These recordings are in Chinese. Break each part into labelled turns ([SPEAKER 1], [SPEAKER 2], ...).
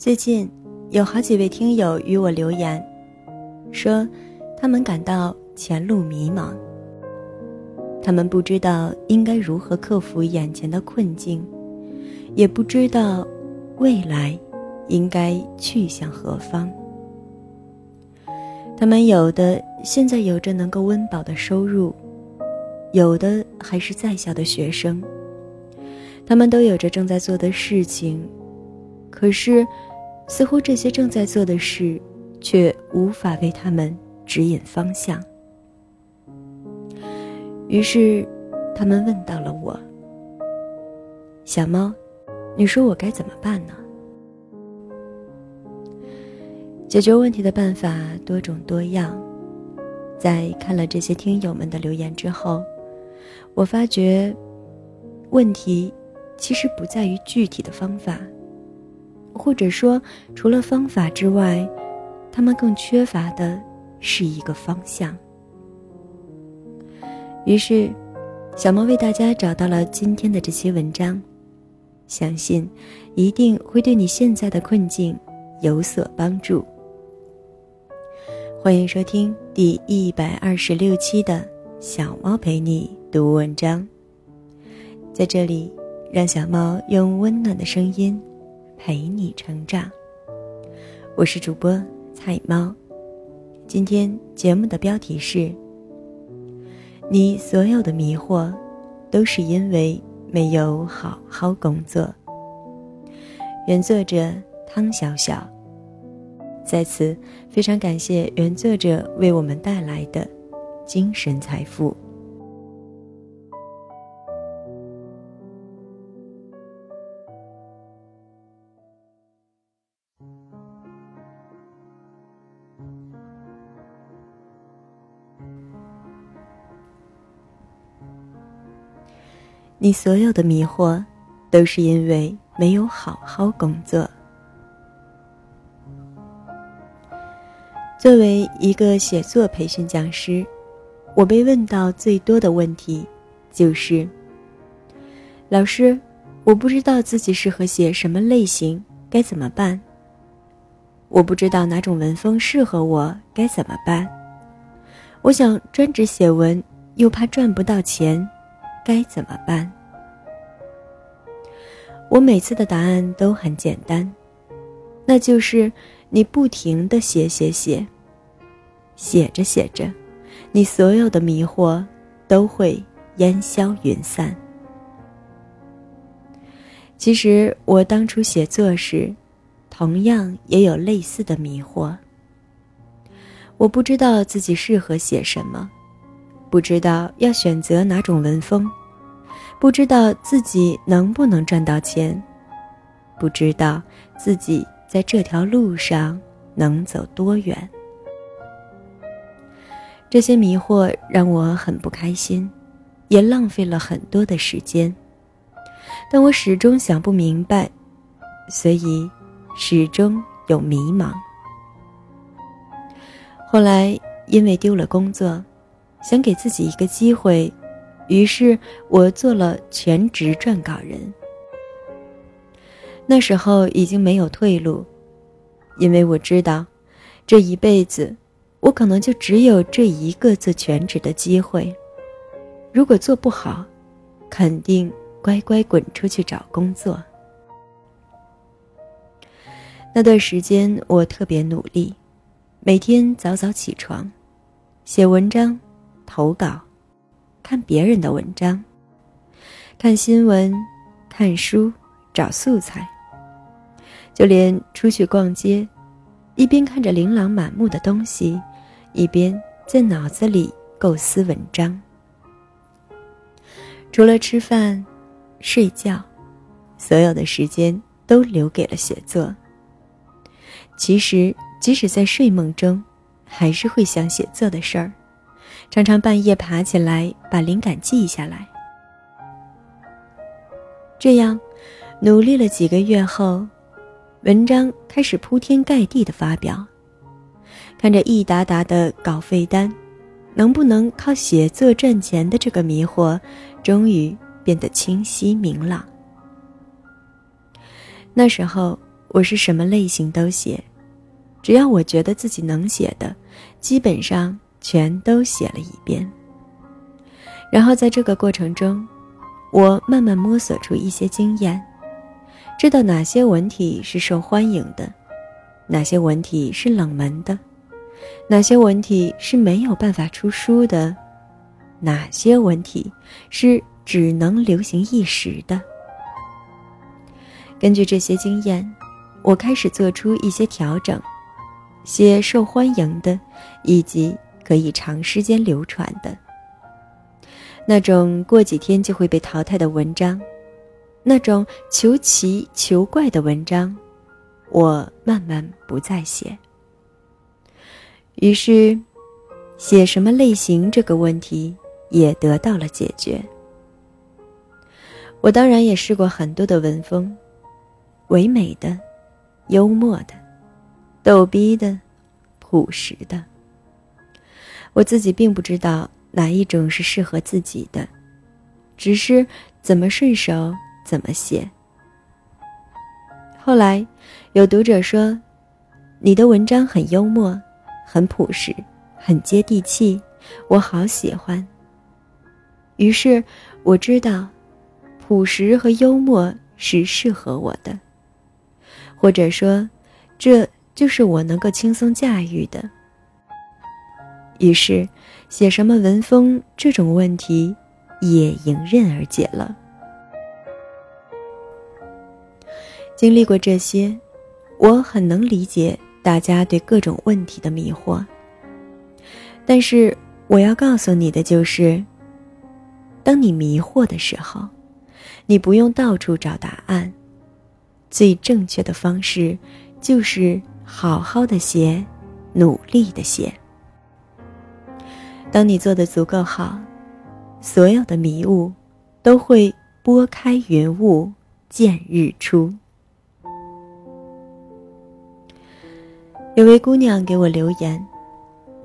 [SPEAKER 1] 最近有好几位听友与我留言，说他们感到前路迷茫，他们不知道应该如何克服眼前的困境，也不知道未来应该去向何方。他们有的现在有着能够温饱的收入，有的还是在校的学生。他们都有着正在做的事情，可是。似乎这些正在做的事，却无法为他们指引方向。于是，他们问到了我：“小猫，你说我该怎么办呢？”解决问题的办法多种多样。在看了这些听友们的留言之后，我发觉，问题其实不在于具体的方法。或者说，除了方法之外，他们更缺乏的是一个方向。于是，小猫为大家找到了今天的这些文章，相信一定会对你现在的困境有所帮助。欢迎收听第一百二十六期的小猫陪你读文章，在这里，让小猫用温暖的声音。陪你成长，我是主播菜猫。今天节目的标题是：你所有的迷惑，都是因为没有好好工作。原作者汤小小。在此非常感谢原作者为我们带来的精神财富。你所有的迷惑，都是因为没有好好工作。作为一个写作培训讲师，我被问到最多的问题，就是：“老师，我不知道自己适合写什么类型，该怎么办？我不知道哪种文风适合我，该怎么办？我想专职写文，又怕赚不到钱。”该怎么办？我每次的答案都很简单，那就是你不停的写写写，写着写着，你所有的迷惑都会烟消云散。其实我当初写作时，同样也有类似的迷惑。我不知道自己适合写什么。不知道要选择哪种文风，不知道自己能不能赚到钱，不知道自己在这条路上能走多远。这些迷惑让我很不开心，也浪费了很多的时间。但我始终想不明白，所以始终有迷茫。后来因为丢了工作。想给自己一个机会，于是我做了全职撰稿人。那时候已经没有退路，因为我知道，这一辈子我可能就只有这一个做全职的机会。如果做不好，肯定乖乖滚出去找工作。那段时间我特别努力，每天早早起床，写文章。投稿，看别人的文章，看新闻，看书，找素材。就连出去逛街，一边看着琳琅满目的东西，一边在脑子里构思文章。除了吃饭、睡觉，所有的时间都留给了写作。其实，即使在睡梦中，还是会想写作的事儿。常常半夜爬起来把灵感记下来，这样努力了几个月后，文章开始铺天盖地的发表。看着一沓沓的稿费单，能不能靠写作赚钱的这个迷惑，终于变得清晰明朗。那时候我是什么类型都写，只要我觉得自己能写的，基本上全都写了一遍。然后在这个过程中，我慢慢摸索出一些经验，知道哪些文体是受欢迎的，哪些文体是冷门的，哪些文体是没有办法出书的，哪些文体是只能流行一时的。根据这些经验，我开始做出一些调整，写受欢迎的，以及可以长时间流传的。那种过几天就会被淘汰的文章，那种求奇求怪的文章，我慢慢不再写。于是，写什么类型这个问题也得到了解决。我当然也试过很多的文风。唯美的、幽默的、逗逼的、朴实的，我自己并不知道哪一种是适合自己的，只是怎么顺手怎么写。后来，有读者说：“你的文章很幽默，很朴实，很接地气，我好喜欢。”于是我知道，朴实和幽默是适合我的。或者说，这就是我能够轻松驾驭的。于是，写什么文风这种问题也迎刃而解了。经历过这些，我很能理解大家对各种问题的迷惑。但是，我要告诉你的就是：当你迷惑的时候，你不用到处找答案。最正确的方式，就是好好的写，努力的写。当你做的足够好，所有的迷雾都会拨开云雾见日出。有位姑娘给我留言，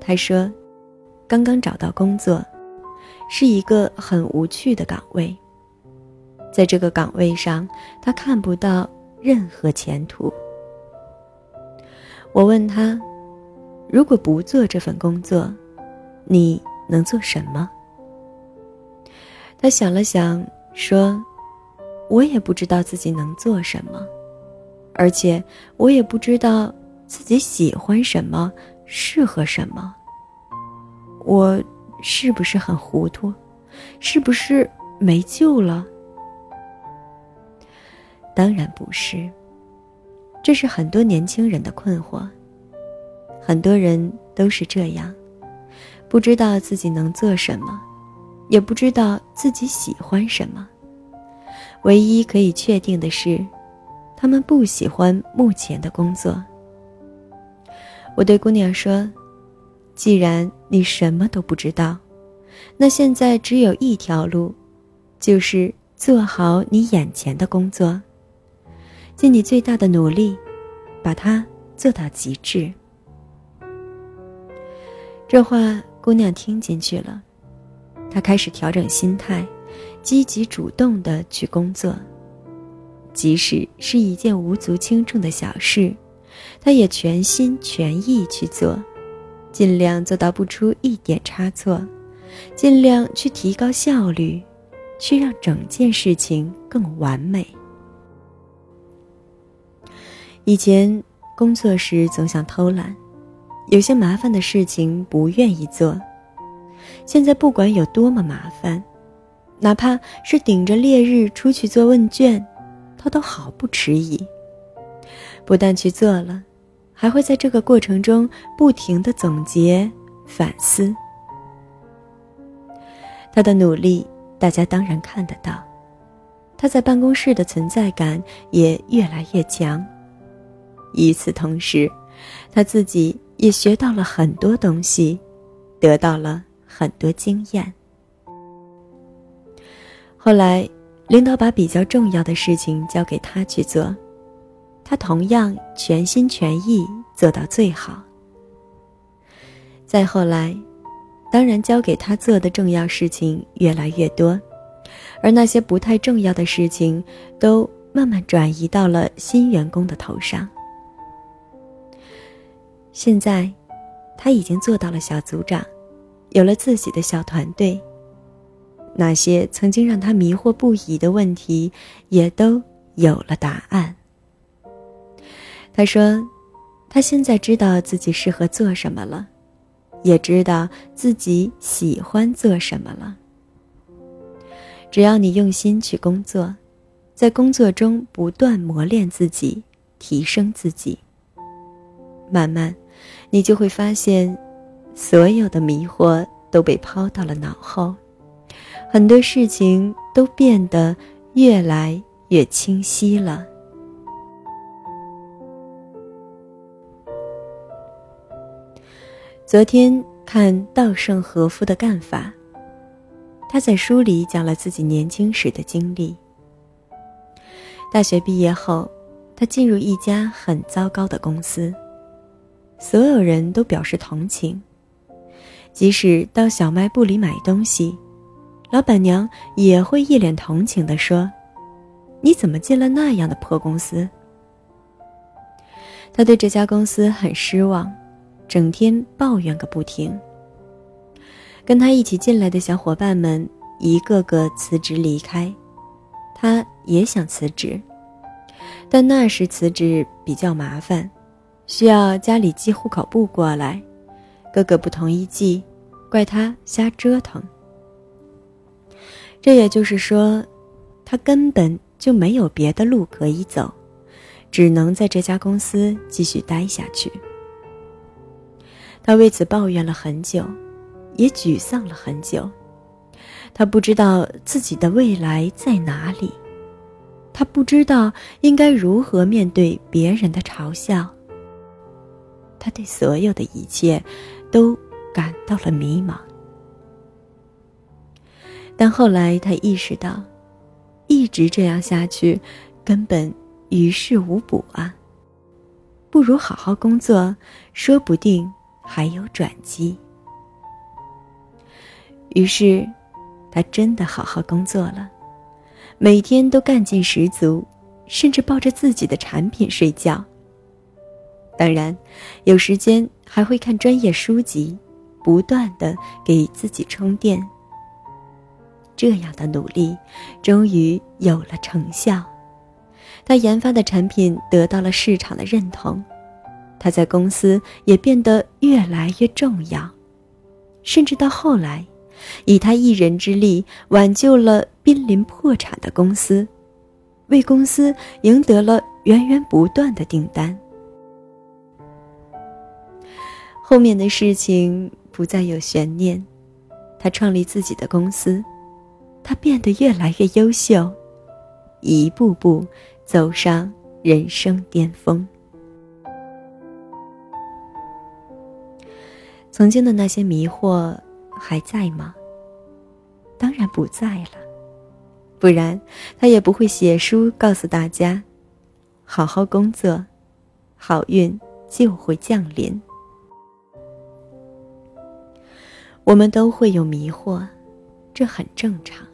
[SPEAKER 1] 她说：“刚刚找到工作，是一个很无趣的岗位。在这个岗位上，她看不到。”任何前途。我问她：“如果不做这份工作，你能做什么？”他想了想，说：“我也不知道自己能做什么，而且我也不知道自己喜欢什么，适合什么。我是不是很糊涂？是不是没救了？”当然不是，这是很多年轻人的困惑。很多人都是这样，不知道自己能做什么，也不知道自己喜欢什么。唯一可以确定的是，他们不喜欢目前的工作。我对姑娘说：“既然你什么都不知道，那现在只有一条路，就是做好你眼前的工作。”尽你最大的努力，把它做到极致。这话姑娘听进去了，她开始调整心态，积极主动的去工作。即使是一件无足轻重的小事，她也全心全意去做，尽量做到不出一点差错，尽量去提高效率，去让整件事情更完美。以前工作时总想偷懒，有些麻烦的事情不愿意做。现在不管有多么麻烦，哪怕是顶着烈日出去做问卷，他都毫不迟疑。不但去做了，还会在这个过程中不停的总结反思。他的努力，大家当然看得到，他在办公室的存在感也越来越强。与此同时，他自己也学到了很多东西，得到了很多经验。后来，领导把比较重要的事情交给他去做，他同样全心全意做到最好。再后来，当然交给他做的重要事情越来越多，而那些不太重要的事情都慢慢转移到了新员工的头上。现在，他已经做到了小组长，有了自己的小团队。那些曾经让他迷惑不已的问题，也都有了答案。他说：“他现在知道自己适合做什么了，也知道自己喜欢做什么了。只要你用心去工作，在工作中不断磨练自己，提升自己，慢慢，你就会发现，所有的迷惑都被抛到了脑后。”很多事情都变得越来越清晰了。昨天看稻盛和夫的干法，他在书里讲了自己年轻时的经历。大学毕业后，他进入一家很糟糕的公司，所有人都表示同情，即使到小卖部里买东西。老板娘也会一脸同情地说：“你怎么进了那样的破公司？”他对这家公司很失望，整天抱怨个不停。跟他一起进来的小伙伴们一个个辞职离开，他也想辞职，但那时辞职比较麻烦，需要家里寄户口簿过来，哥哥不同意寄，怪他瞎折腾。这也就是说，他根本就没有别的路可以走，只能在这家公司继续待下去。他为此抱怨了很久，也沮丧了很久。他不知道自己的未来在哪里，他不知道应该如何面对别人的嘲笑。他对所有的一切，都感到了迷茫。但后来他意识到，一直这样下去，根本于事无补啊。不如好好工作，说不定还有转机。于是，他真的好好工作了，每天都干劲十足，甚至抱着自己的产品睡觉。当然，有时间还会看专业书籍，不断的给自己充电。这样的努力，终于有了成效。他研发的产品得到了市场的认同，他在公司也变得越来越重要，甚至到后来，以他一人之力挽救了濒临破产的公司，为公司赢得了源源不断的订单。后面的事情不再有悬念，他创立自己的公司。他变得越来越优秀，一步步走上人生巅峰。曾经的那些迷惑还在吗？当然不在了，不然他也不会写书告诉大家：好好工作，好运就会降临。我们都会有迷惑，这很正常。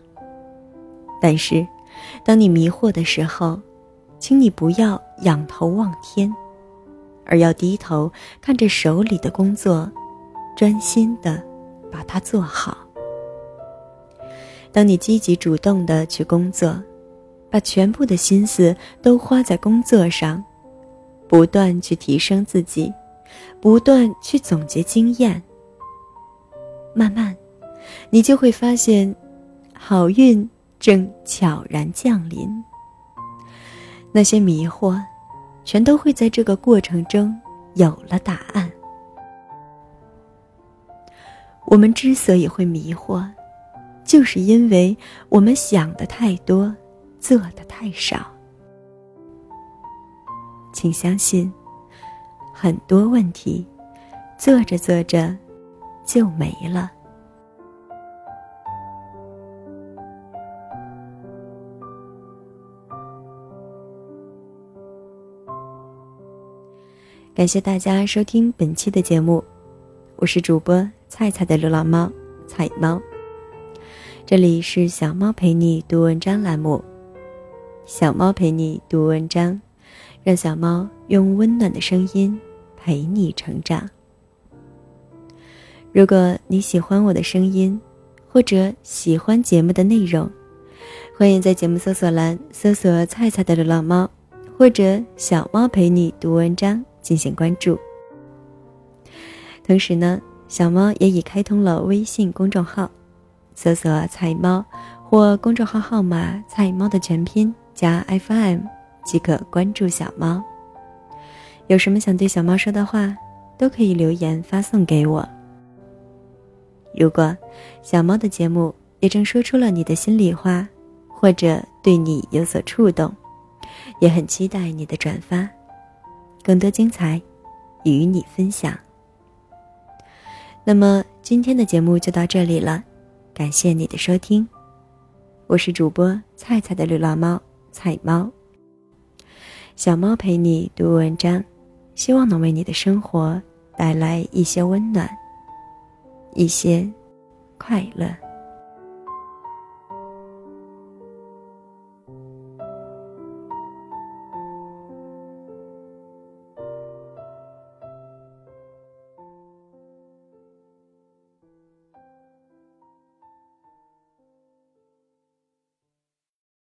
[SPEAKER 1] 但是，当你迷惑的时候，请你不要仰头望天，而要低头看着手里的工作，专心的把它做好。当你积极主动的去工作，把全部的心思都花在工作上，不断去提升自己，不断去总结经验，慢慢，你就会发现，好运。正悄然降临。那些迷惑，全都会在这个过程中有了答案。我们之所以会迷惑，就是因为我们想的太多，做的太少。请相信，很多问题，做着做着，就没了。感谢大家收听本期的节目，我是主播菜菜的流浪猫彩猫。这里是小猫陪你读文章栏目，小猫陪你读文章，让小猫用温暖的声音陪你成长。如果你喜欢我的声音，或者喜欢节目的内容，欢迎在节目搜索栏搜索“菜菜的流浪猫”或者“小猫陪你读文章”进行关注。同时呢，小猫也已开通了微信公众号，搜索“菜猫”或公众号号码“菜猫”的全拼。加 FM 即可关注小猫。有什么想对小猫说的话，都可以留言发送给我。如果小猫的节目也正说出了你的心里话，或者对你有所触动，也很期待你的转发，更多精彩与你分享。那么今天的节目就到这里了，感谢你的收听，我是主播菜菜的流浪猫。菜猫，小猫陪你读文章，希望能为你的生活带来一些温暖，一些快乐。